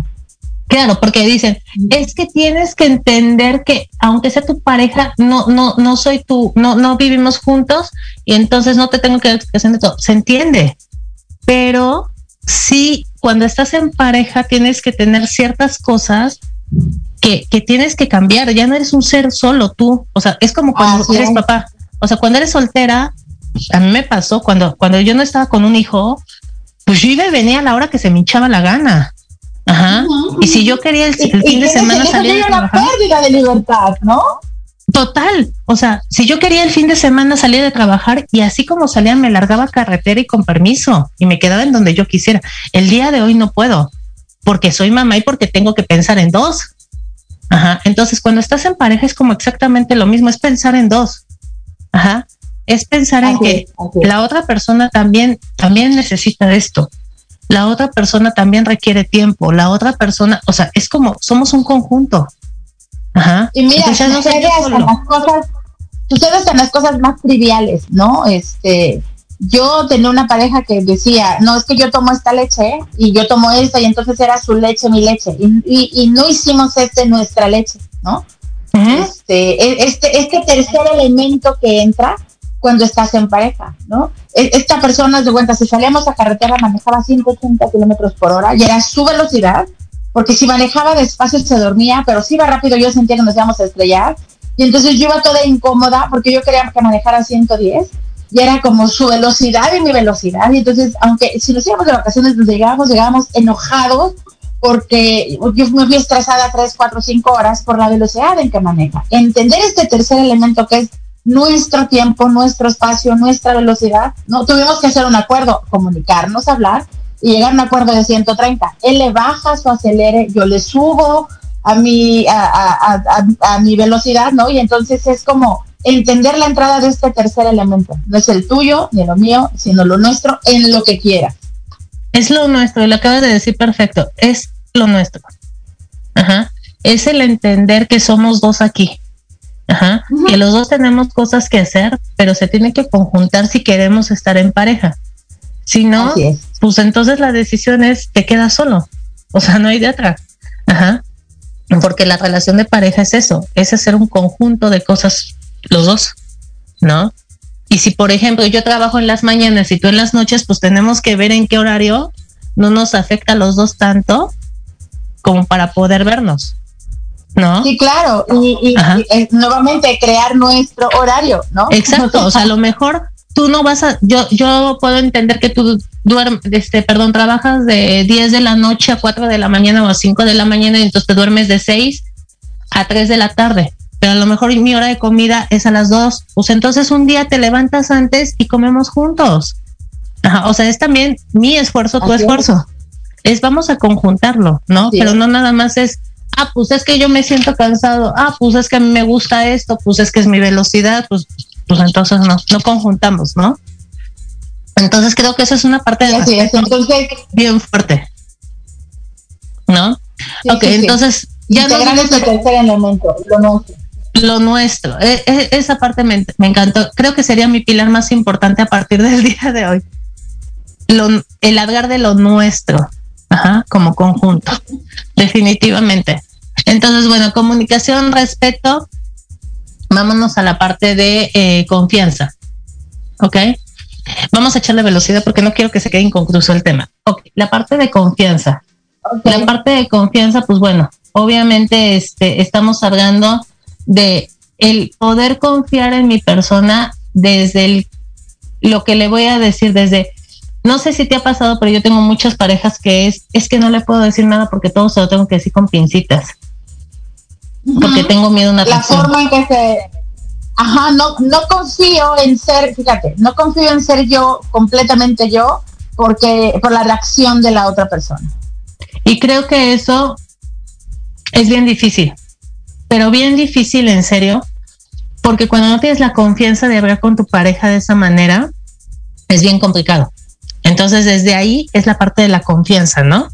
Claro, porque dicen, es que tienes que entender que aunque sea tu pareja, no, no, no soy tú, no, no vivimos juntos y entonces no te tengo que dar explicación de todo. Se entiende, pero sí, cuando estás en pareja tienes que tener ciertas cosas que, que tienes que cambiar. Ya no eres un ser solo tú. O sea, es como cuando eres papá. O sea, cuando eres soltera, a mí me pasó cuando, cuando yo no estaba con un hijo, pues yo iba y venía a la hora que se me hinchaba la gana. Ajá. Y si yo quería el, fin de semana salir a trabajar. una pérdida de libertad, ¿no? Total. O sea, si yo quería el fin de semana salir de trabajar y así como salía me largaba carretera y con permiso y me quedaba en donde yo quisiera. El día de hoy no puedo. porque soy mamá y porque tengo que pensar en dos. Ajá. Entonces, cuando estás en pareja es como exactamente lo mismo, es pensar en dos. Ajá. Es pensar en que la otra persona también, también necesita esto. La otra persona también requiere tiempo. La otra persona, o sea, es como, somos un conjunto. Ajá. Y mira, sucede, no hasta las cosas, sucede hasta las cosas más triviales, ¿no? Este, yo tenía una pareja que decía, no, es que yo tomo esta leche y yo tomo esta y entonces era su leche, mi leche. Y, y, no hicimos este nuestra leche, ¿no? este, e, este, este tercer elemento que entra cuando estás en pareja, ¿no? E, esta persona, de cuenta, si salíamos a carretera manejaba 180 kilómetros por hora y era su velocidad, porque si manejaba despacio se dormía, pero si iba rápido yo sentía que nos íbamos a estrellar. Y entonces yo iba toda incómoda porque yo quería que manejara 110 y era como su velocidad y mi velocidad. Y entonces, aunque si nos íbamos de vacaciones, nos llegábamos, llegábamos enojados porque yo me fui estresada tres, cuatro, cinco horas por la velocidad en que maneja. Entender este tercer elemento que es nuestro tiempo, nuestro espacio, nuestra velocidad, no tuvimos que hacer un acuerdo, comunicarnos, hablar y llegar a un acuerdo de 130. Él le baja su acelere, yo le subo a mi, a, a, a mi velocidad, ¿no? Y entonces es como entender la entrada de este tercer elemento. No es el tuyo ni lo mío, sino lo nuestro en lo que quiera. Es lo nuestro, lo acabas de decir perfecto, es lo nuestro. Ajá. Es el entender que somos dos aquí. Ajá. Que los dos tenemos cosas que hacer, pero se tiene que conjuntar si queremos estar en pareja. Si no, pues entonces la decisión es que queda solo. O sea, no hay de otra. Ajá. Porque la relación de pareja es eso, es hacer un conjunto de cosas los dos, ¿no? Y si, por ejemplo, yo trabajo en las mañanas y tú en las noches, pues tenemos que ver en qué horario no nos afecta a los dos tanto como para poder vernos, ¿no? Sí, claro. Y, y, nuevamente crear nuestro horario, ¿no? Exacto. o sea, a lo mejor tú no vas a, yo, yo puedo entender que tú duermes, este, perdón, trabajas de 10 de la noche a 4 de la mañana o a 5 de la mañana y entonces te duermes de 6 a 3 de la tarde pero a lo mejor mi hora de comida es a las dos. Pues entonces un día te levantas antes y comemos juntos. o sea, es también mi esfuerzo, tu esfuerzo. Es. vamos a conjuntarlo, ¿no? Pero no nada más es, ah, pues es que yo me siento cansado, ah, pues es que a mí me gusta esto, pues es que es mi velocidad, pues, pues entonces no, no conjuntamos, ¿no? Entonces creo que esa es una parte de entonces, bien fuerte. ¿No? ok, entonces ya no elemento, lo nuestro lo nuestro. E, e, esa parte me, encantó. Creo que sería mi pilar más importante a partir del día de hoy. el hablar de lo nuestro, como conjunto, definitivamente. Entonces, bueno, comunicación, respeto. Vámonos a la parte de eh, confianza. ¿Ok? Vamos a echarle velocidad porque no quiero que se quede inconcluso el tema. Ok, la parte de confianza. La parte de confianza, pues bueno, obviamente este, estamos hablando de el poder confiar en mi persona desde el, lo que le voy a decir, desde, no sé si te ha pasado, pero yo tengo muchas parejas que es, es que no le puedo decir nada porque todo se lo tengo que decir con pincitas. Porque tengo miedo a una La forma en que se... Ajá, no, no confío en ser, fíjate, no confío en ser yo, completamente yo, porque por la reacción de la otra persona. Y creo que eso es bien difícil pero bien difícil, en serio, porque cuando no tienes la confianza de hablar con tu pareja de esa manera, es bien complicado. Entonces, desde ahí es la parte de la confianza, ¿no?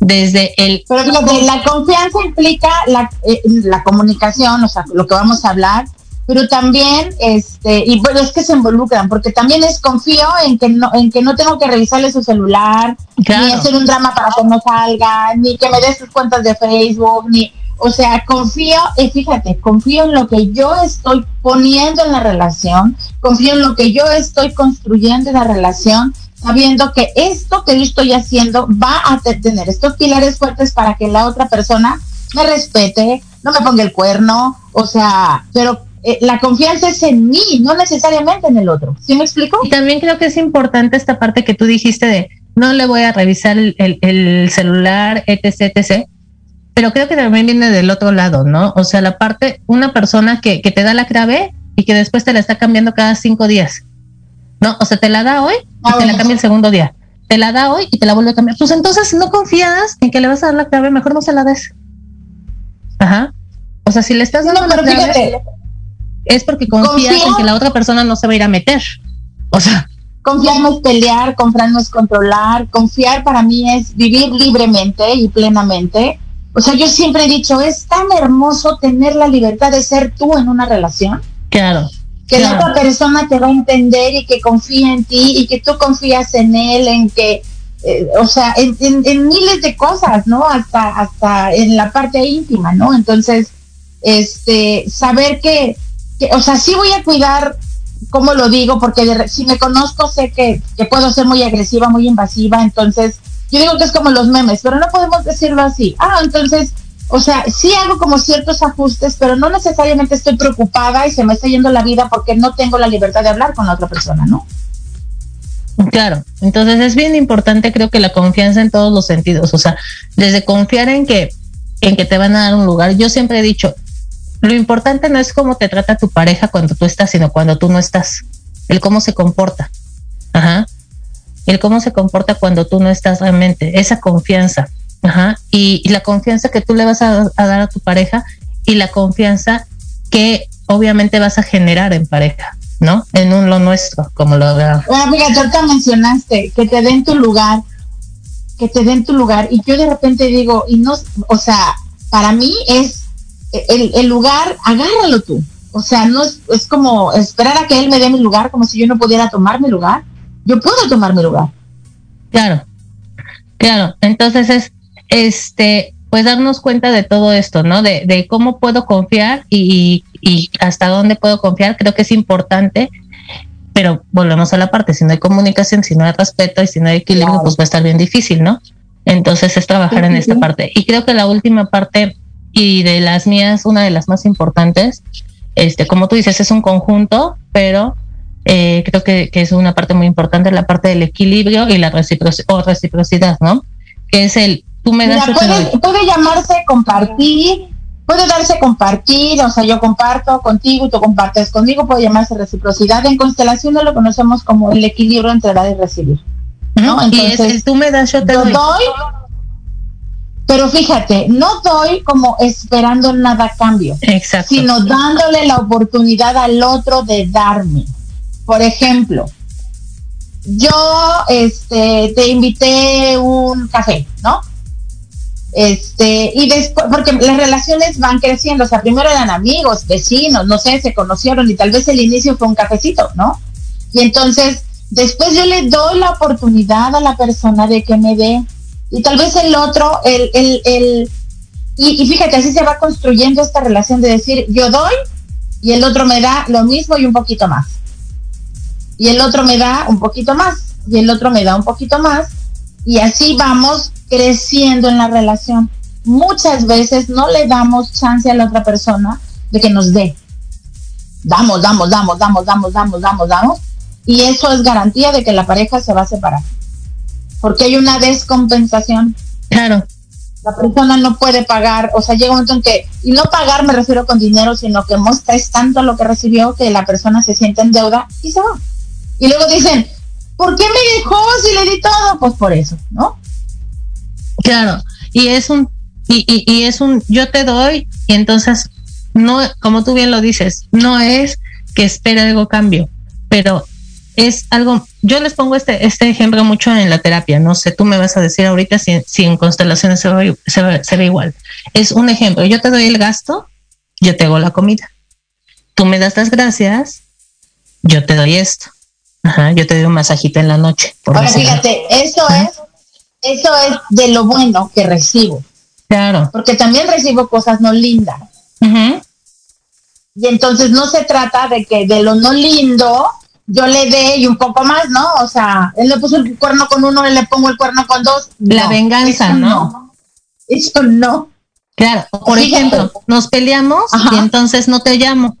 Desde el... Pero la confianza implica la, eh, la comunicación, o sea, lo que vamos a hablar, pero también, este, y bueno, es que se involucran, porque también es confío en que no, en que no tengo que revisarle su celular, ni hacer un drama para que no salga, ni que me dé sus cuentas de Facebook, ni, o sea, confío, y fíjate, confío en lo que yo estoy poniendo en la relación, confío en lo que yo estoy construyendo en la relación, sabiendo que esto que yo estoy haciendo va a tener estos pilares fuertes para que la otra persona me respete, no me ponga el cuerno, o sea, pero eh, la confianza es en mí, no necesariamente en el otro. ¿Sí me explico? Y también creo que es importante esta parte que tú dijiste de no le voy a revisar el, el celular, etc., etc., pero creo que también viene del otro lado, ¿no? O sea, la parte, una persona que, que te da la clave y que después te la está cambiando cada cinco días, ¿no? O sea, te la da hoy y te la cambia el segundo día. te la da hoy y te la vuelve a cambiar. Pues entonces no confías en que le vas a dar la clave, mejor no se la des. Ajá. O sea, si le estás dando la clave, es porque confías en que la otra persona no se va a ir a meter. O sea, confiar no es pelear, confiar no es controlar, confiar para mí es vivir libremente y plenamente. O sea, yo siempre he dicho, es tan hermoso tener la libertad de ser tú en una relación. Claro. Que la otra persona te va a entender y que confía en ti y que tú confías en él, en que, eh, o sea, en, miles de cosas, ¿no? Hasta, hasta en la parte íntima, ¿no? Entonces, este, saber que, que o sea, sí voy a cuidar cómo lo digo, porque si me conozco sé que, puedo ser muy agresiva, muy invasiva, entonces yo digo que es como los memes, pero no podemos decirlo así. Ah, entonces, o sea, sí hago como ciertos ajustes, pero no necesariamente estoy preocupada y se me está yendo la vida porque no tengo la libertad de hablar con la otra persona, ¿no? Claro, entonces es bien importante creo que la confianza en todos los sentidos, o sea, desde confiar en que en que te van a dar un lugar. Yo siempre he dicho, lo importante no es cómo te trata tu pareja cuando tú estás, sino cuando tú no estás. El cómo se comporta. Ajá. El cómo se comporta cuando tú no estás realmente. Esa confianza. Ajá. Y, la confianza que tú le vas a, dar a tu pareja y la confianza que obviamente vas a generar en pareja, ¿no? En un lo nuestro, como lo veo. Bueno, mira, tú te mencionaste que te den tu lugar, que te den tu lugar, y yo de repente digo, y no, o sea, para mí es el, lugar, agárralo tú. O sea, no es, es, como esperar a que él me dé mi lugar, como si yo no pudiera tomar mi lugar. Yo puedo tomar mi lugar. Claro, claro. Entonces es, este, pues darnos cuenta de todo esto, ¿no? De, de cómo puedo confiar y, y, hasta dónde puedo confiar. Creo que es importante, pero volvemos a la parte, si no hay comunicación, si no hay respeto y si no hay equilibrio, pues va a estar bien difícil, ¿no? Entonces es trabajar en esta parte. Y creo que la última parte y de las mías, una de las más importantes, este, como tú dices, es un conjunto, pero eh, creo que, es una parte muy importante, la parte del equilibrio y la reciprocidad, ¿no? Que es el, tú me das... puede, puede llamarse compartir, puede darse compartir, o sea, yo comparto contigo y tú compartes conmigo, puede llamarse reciprocidad. En constelaciones lo conocemos como el equilibrio entre dar y recibir. ¿no? Entonces, y es el tú me das, yo te doy pero fíjate, no doy como esperando nada a cambio, Exacto. sino dándole la oportunidad al otro de darme. Por ejemplo, yo este, te invité un café, ¿no? Este, y después, porque las relaciones van creciendo, o sea, primero eran amigos, vecinos, no sé, se conocieron y tal vez el inicio fue un cafecito, ¿no? Y entonces, después yo le doy la oportunidad a la persona de que me dé y tal vez el otro, el, el, el y, fíjate, así se va construyendo esta relación de decir, yo doy y el otro me da lo mismo y un poquito más. Y el otro me da un poquito más y el otro me da un poquito más. Y así vamos creciendo en la relación. Muchas veces no le damos chance a la otra persona de que nos dé. Damos, damos, damos, damos, damos, damos, damos, damos. Y eso es garantía de que la pareja se va a separar porque hay una descompensación. Claro. La persona no puede pagar, o sea, llega un momento en que, y no pagar me refiero con dinero, sino que muestra es tanto lo que recibió que la persona se siente en deuda y se va. Y luego dicen, ¿por qué me dejó si le di todo? Pues por eso, ¿no? Claro, y es un, y, y, y es un, yo te doy, y entonces, no, como tú bien lo dices, no es que espera algo cambio, pero es algo, yo les pongo este, este ejemplo mucho en la terapia, no sé, tú me vas a decir ahorita si, si en constelaciones se ve, se, ve, igual. Es un ejemplo, yo te doy el gasto, yo te hago la comida. Tú me das las gracias, yo te doy esto. Ajá, yo te doy un masajito en la noche. Ahora fíjate, eso es, eso es de lo bueno que recibo. Claro. Porque también recibo cosas no lindas. Y entonces no se trata de que de lo no lindo yo le dé y un poco más, ¿no? O sea, él le puso el cuerno con uno, él le pongo el cuerno con dos. La venganza, ¿no? Eso no. Claro, por ejemplo, nos peleamos y entonces no te llamo.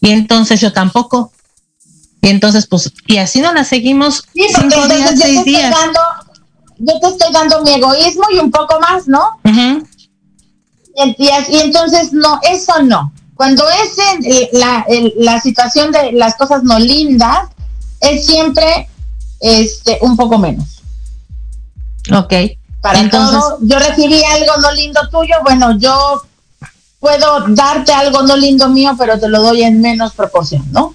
Y entonces yo tampoco. Y entonces, pues, y así no la seguimos sí, cinco días, seis días. Dando, yo te estoy dando mi egoísmo y un poco más, ¿no? y, y entonces, no, eso no. Cuando es la, la situación de las cosas no lindas, es siempre este, un poco menos. Ok. Para Entonces, todo, yo recibí algo no lindo tuyo, bueno, yo puedo darte algo no lindo mío, pero te lo doy en menos proporción, ¿no?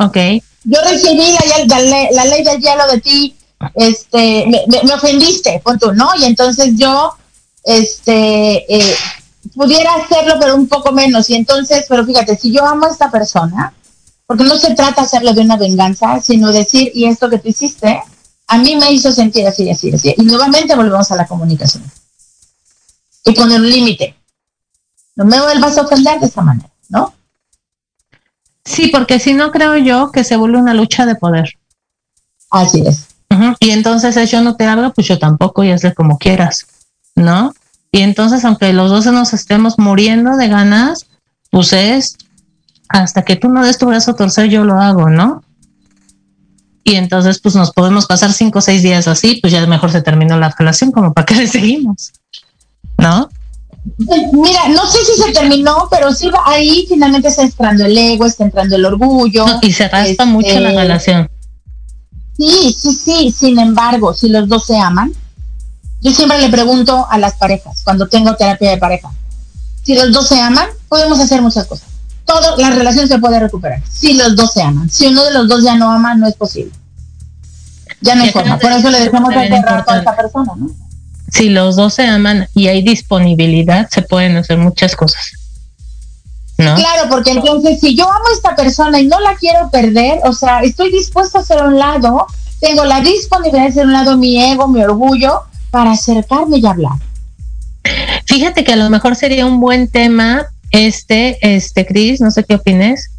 Ok. Yo recibí la, la, ley del hielo de ti, este, me, ofendiste, punto, ¿no? Y entonces yo, este, eh, pudiera hacerlo, pero un poco menos. Y entonces, pero fíjate, si yo amo a esta persona, porque no se trata de hacerlo de una venganza, sino decir, y esto que tú hiciste, a mí me hizo sentir así, así, así. Y nuevamente volvemos a la comunicación. Y poner un límite. No me vuelvas a ofender de esa manera, ¿no? Sí, porque si no creo yo que se vuelve una lucha de poder. Así es. Y entonces es yo no te hago, pues yo tampoco y hazle como quieras, ¿no? Y entonces, aunque los dos nos estemos muriendo de ganas, pues es hasta que tú no des tu brazo a torcer, yo lo hago, ¿no? Y entonces, pues nos podemos pasar cinco o seis días así, pues ya mejor se terminó la relación, como para qué le seguimos, ¿no? Mira, no sé si se terminó, pero sí ahí finalmente está entrando el ego, está entrando el orgullo. y se raspa mucho la este, relación. Sí, sí, sí. Sin embargo, si los dos se aman, yo siempre le pregunto a las parejas, cuando tengo terapia de pareja, si los dos se aman, podemos hacer muchas cosas. Todo, la relación se puede recuperar. Si los dos se aman. Si uno de los dos ya no ama, no es posible. Ya no hay forma. Por eso le dejamos enterrar a esta persona, ¿no? Si los dos se aman y hay disponibilidad, se pueden hacer muchas cosas. ¿No? Claro, porque entonces si yo amo a esta persona y no la quiero perder, o sea, estoy dispuesta a hacer un lado, tengo la disponibilidad de hacer un lado mi ego, mi orgullo, para acercarme y hablar. Fíjate que a lo mejor sería un buen tema este, este, Cris, no sé qué opines,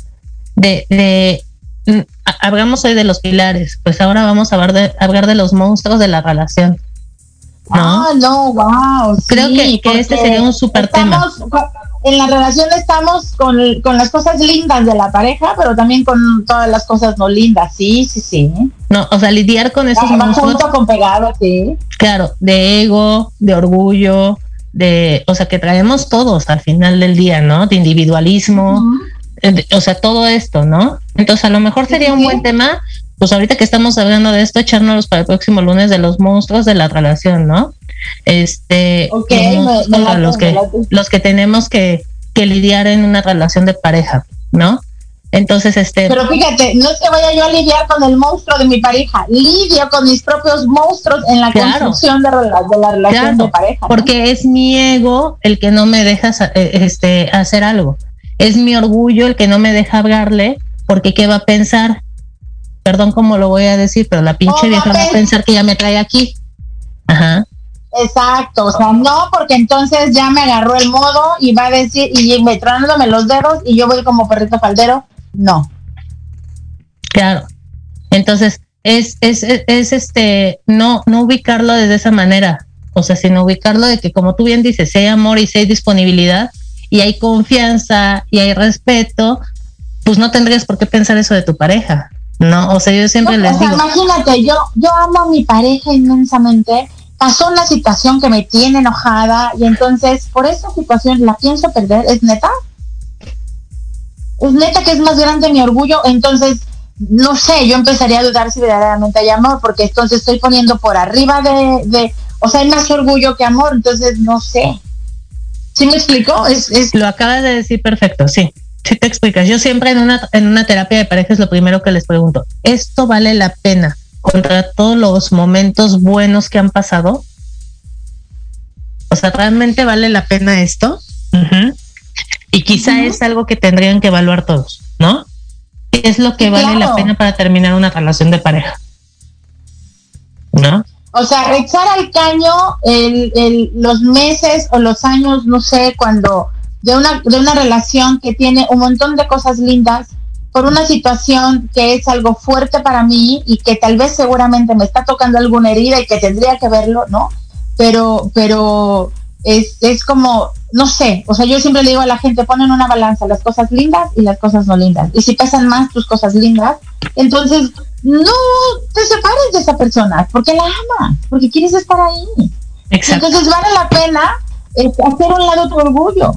de, de mm, hablamos hoy de los pilares, pues ahora vamos a hablar de, hablar de los monstruos de la relación. ¿No? Ah, no, wow. Creo que, este sería un súper tema en la relación estamos con, las cosas lindas de la pareja, pero también con todas las cosas no lindas, sí, sí, sí. No, o sea, lidiar con esos ah, junto con pegado, sí. Claro, de ego, de orgullo, de, o sea, que traemos todos al final del día, ¿no? De individualismo, o sea, todo esto, ¿no? Entonces, a lo mejor sería un buen tema, pues ahorita que estamos hablando de esto, echárnoslos para el próximo lunes de los monstruos de la relación, ¿no? este los que los que tenemos que, lidiar en una relación de pareja, ¿no? Entonces, este. Pero fíjate, no es que vaya yo a lidiar con el monstruo de mi pareja, lidio con mis propios monstruos en la construcción de, la relación de pareja. Porque es mi ego el que no me deja eh, este, hacer algo. Es mi orgullo el que no me deja hablarle, porque ¿qué va a pensar? Perdón cómo lo voy a decir, pero la pinche vieja va a pensar que ya me trae aquí. Ajá. Exacto, o sea, no, porque entonces ya me agarró el modo y va a decir, y me tronándome los dedos y yo voy como perrito faldero, no. Claro. Entonces, es, es, es, este, no, no ubicarlo desde esa manera, o sea, sino ubicarlo de que como tú bien dices, si hay amor y si hay disponibilidad y hay confianza y hay respeto, pues no tendrías por qué pensar eso de tu pareja, ¿no? O sea, yo siempre les digo. Imagínate, yo, yo amo a mi pareja inmensamente pasó una situación que me tiene enojada y entonces por esa situación la pienso perder, ¿es neta? Es neta que es más grande mi orgullo, entonces no sé, yo empezaría a dudar si verdaderamente hay amor, porque entonces estoy poniendo por arriba de, de o sea, hay más orgullo que amor, entonces no sé. ¿Sí me explico? Es, es... Lo acabas de decir perfecto, sí. Sí te explicas. Yo siempre en una, en una terapia de pareja es lo primero que les pregunto. ¿Esto vale la pena? contra todos los momentos buenos que han pasado. O sea, ¿realmente vale la pena esto? Y quizá es algo que tendrían que evaluar todos, ¿no? ¿Qué es lo que vale la pena para terminar una relación de pareja? ¿No? O sea, echar al caño el, los meses o los años, no sé, cuando de una, de una relación que tiene un montón de cosas lindas, por una situación que es algo fuerte para mí y que tal vez seguramente me está tocando alguna herida y que tendría que verlo, ¿no? Pero, pero es, es como, no sé, o sea, yo siempre le digo a la gente, ponen una balanza las cosas lindas y las cosas no lindas. Y si pesan más tus cosas lindas, entonces no te separes de esa persona, porque la amas, porque quieres estar ahí. Entonces vale la pena eh, hacer un lado tu orgullo,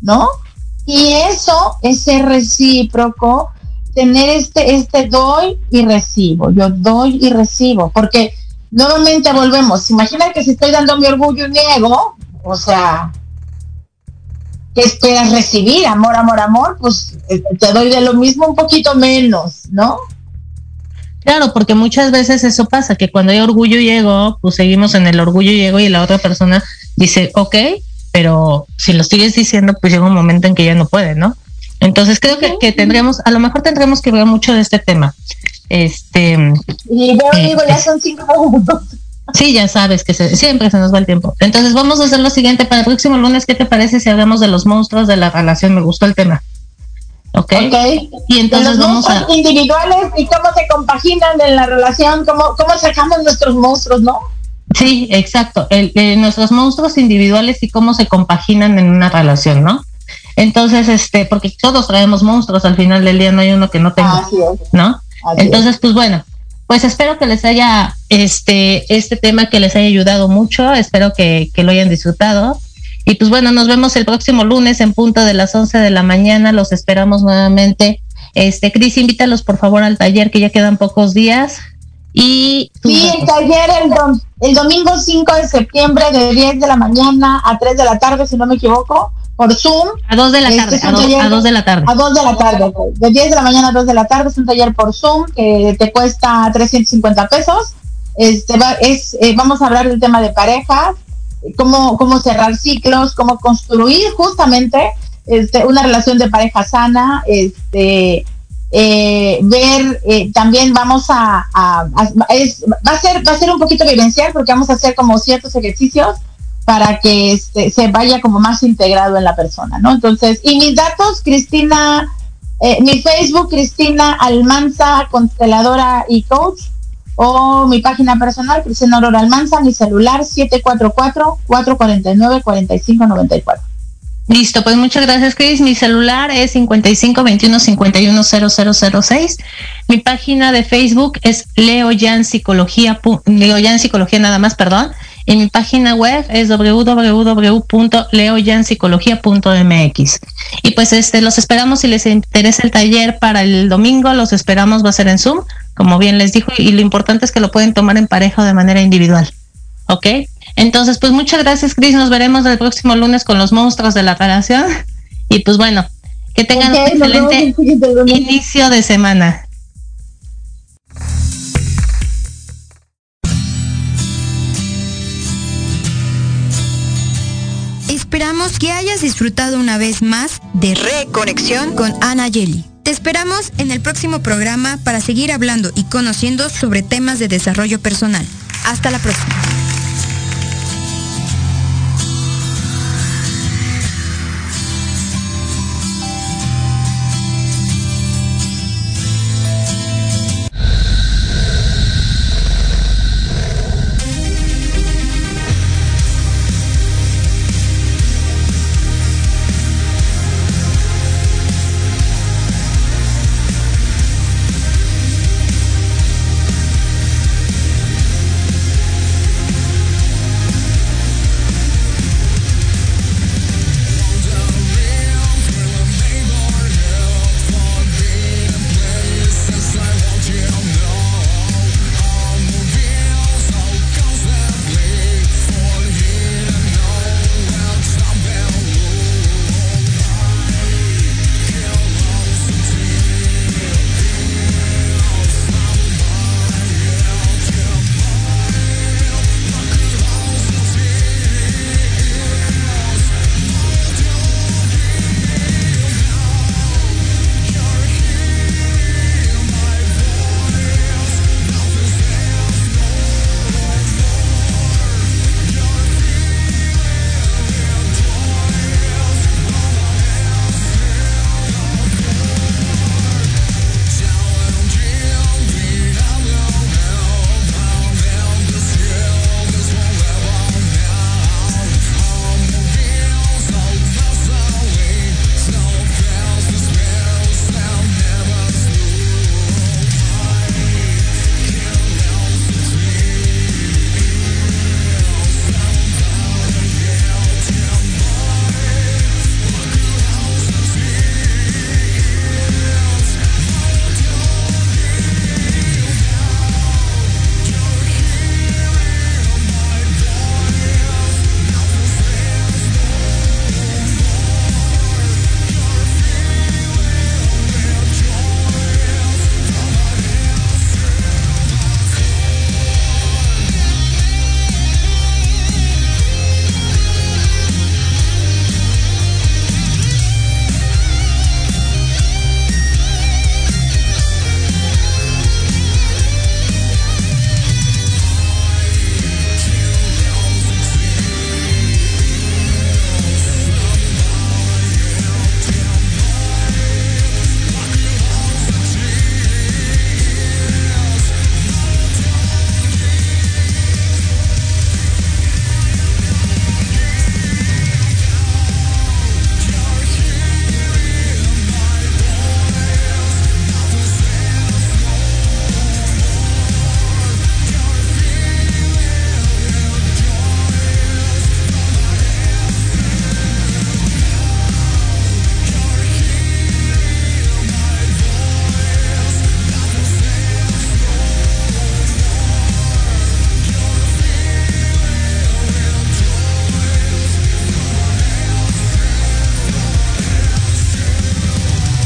¿no? Y eso es ser recíproco, tener este, este doy y recibo, yo doy y recibo, porque nuevamente volvemos. Imagina que si estoy dando mi orgullo y niego, o sea, ¿qué esperas recibir? Amor, amor, amor, pues eh, te doy de lo mismo un poquito menos, ¿no? Claro, porque muchas veces eso pasa, que cuando hay orgullo y ego, pues seguimos en el orgullo y ego y la otra persona dice, ok, pero si lo sigues diciendo, pues llega un momento en que ya no puede, ¿no? Entonces creo que, que tendremos, a lo mejor tendremos que ver mucho de este tema. Este. Y yo eh, digo, ya son cinco minutos. Sí, ya sabes que siempre se nos va el tiempo. Entonces vamos a hacer lo siguiente para el próximo lunes. ¿Qué te parece si hablamos de los monstruos de la relación? Me gustó el tema. ¿Ok? Y entonces vamos a... individuales y cómo se compaginan en la relación, cómo, cómo sacamos nuestros monstruos, ¿no? Sí, exacto. El, nuestros monstruos individuales y cómo se compaginan en una relación, ¿no? Entonces, este, porque todos traemos monstruos al final del día, no hay uno que no tenga, ¿no? Entonces, pues bueno, pues espero que les haya este, este tema que les haya ayudado mucho, espero que, que lo hayan disfrutado. Y pues bueno, nos vemos el próximo lunes en punto de las 11 de la mañana, los esperamos nuevamente. Este, Cris, invítalos por favor al taller que ya quedan pocos días. Y sí, el taller el, el domingo 5 de septiembre de 10 de la mañana a 3 de la tarde, si no me equivoco por Zoom. A 2 de la este tarde, a, 2 de la tarde. A 2 de la tarde, de 10 de la mañana a 2 de la tarde, es un taller por Zoom que te cuesta 350 pesos. Este es, eh, vamos a hablar del tema de parejas, cómo, cómo cerrar ciclos, cómo construir justamente este, una relación de pareja sana, este, eh, ver, eh, también vamos a, a, es, va a ser, va a ser un poquito vivencial porque vamos a hacer como ciertos ejercicios para que este, se vaya como más integrado en la persona, ¿no? Entonces, y mis datos, Cristina, eh, mi Facebook, Cristina Almanza, consteladora y coach, o mi página personal, Cristina Aurora Almanza, mi celular 744-449-4594. Listo, pues muchas gracias, Cris. Mi celular es 55 21 51 0006. Mi página de Facebook es Leo Yan Psicología, Leo Yan Psicología nada más, perdón. Y mi página web es www.leoyanpsicología.mx. Y pues este los esperamos si les interesa el taller para el domingo, los esperamos, va a ser en Zoom, como bien les dijo, y lo importante es que lo pueden tomar en pareja o de manera individual. ¿Ok? Entonces, pues muchas gracias, Cris. Nos veremos el próximo lunes con los monstruos de la relación. Y pues bueno, que tengan un excelente inicio de semana. Esperamos que hayas disfrutado una vez más de Reconexión con Ana Yeli. Te esperamos en el próximo programa para seguir hablando y conociendo sobre temas de desarrollo personal. Hasta la próxima.